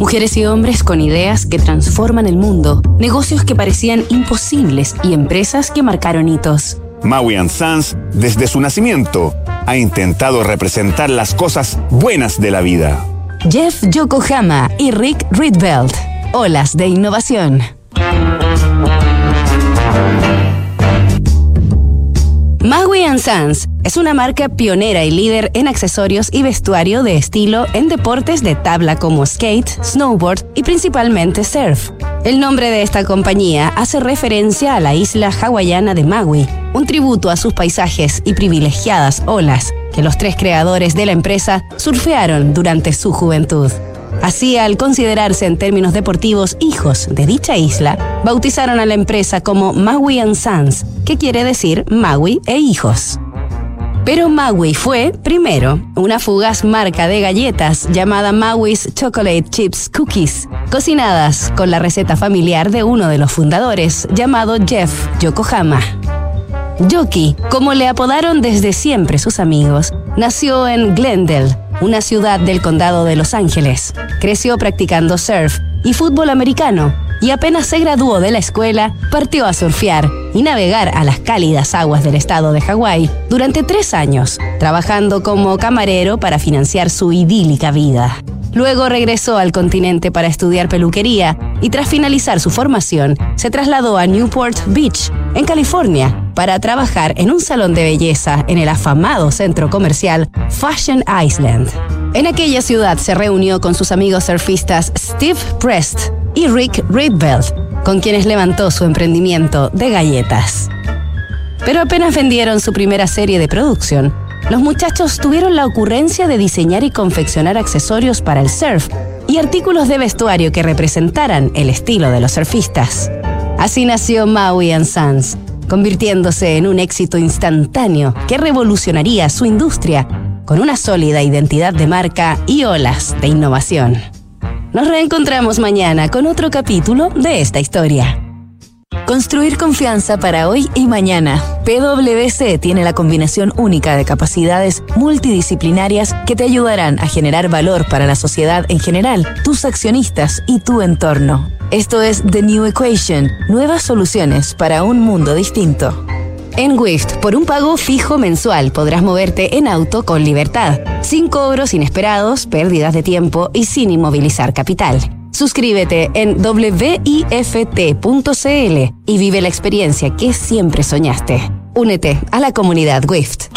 Mujeres y hombres con ideas que transforman el mundo, negocios que parecían imposibles y empresas que marcaron hitos. Maui Sons, desde su nacimiento, ha intentado representar las cosas buenas de la vida. Jeff Yokohama y Rick Rietveld, Olas de Innovación. Maui Sons es una marca pionera y líder en accesorios y vestuario de estilo en deportes de tabla como skate, snowboard y principalmente surf. El nombre de esta compañía hace referencia a la isla hawaiana de Maui, un tributo a sus paisajes y privilegiadas olas que los tres creadores de la empresa surfearon durante su juventud. Así, al considerarse en términos deportivos hijos de dicha isla, bautizaron a la empresa como Maui Sons, que quiere decir Maui e hijos. Pero Maui fue, primero, una fugaz marca de galletas llamada Maui's Chocolate Chips Cookies, cocinadas con la receta familiar de uno de los fundadores, llamado Jeff Yokohama. Yoki, como le apodaron desde siempre sus amigos, nació en Glendale, una ciudad del condado de Los Ángeles. Creció practicando surf y fútbol americano y apenas se graduó de la escuela, partió a surfear y navegar a las cálidas aguas del estado de Hawái durante tres años, trabajando como camarero para financiar su idílica vida. Luego regresó al continente para estudiar peluquería y tras finalizar su formación se trasladó a Newport Beach, en California, para trabajar en un salón de belleza en el afamado centro comercial Fashion Island. En aquella ciudad se reunió con sus amigos surfistas Steve Prest y Rick Rietveld, con quienes levantó su emprendimiento de galletas. Pero apenas vendieron su primera serie de producción, los muchachos tuvieron la ocurrencia de diseñar y confeccionar accesorios para el surf y artículos de vestuario que representaran el estilo de los surfistas. Así nació Maui Sons, convirtiéndose en un éxito instantáneo que revolucionaría su industria con una sólida identidad de marca y olas de innovación. Nos reencontramos mañana con otro capítulo de esta historia. Construir confianza para hoy y mañana. PwC tiene la combinación única de capacidades multidisciplinarias que te ayudarán a generar valor para la sociedad en general, tus accionistas y tu entorno. Esto es The New Equation, nuevas soluciones para un mundo distinto. En Wift, por un pago fijo mensual podrás moverte en auto con libertad, sin cobros inesperados, pérdidas de tiempo y sin inmovilizar capital. Suscríbete en wift.cl y vive la experiencia que siempre soñaste. Únete a la comunidad WIFT.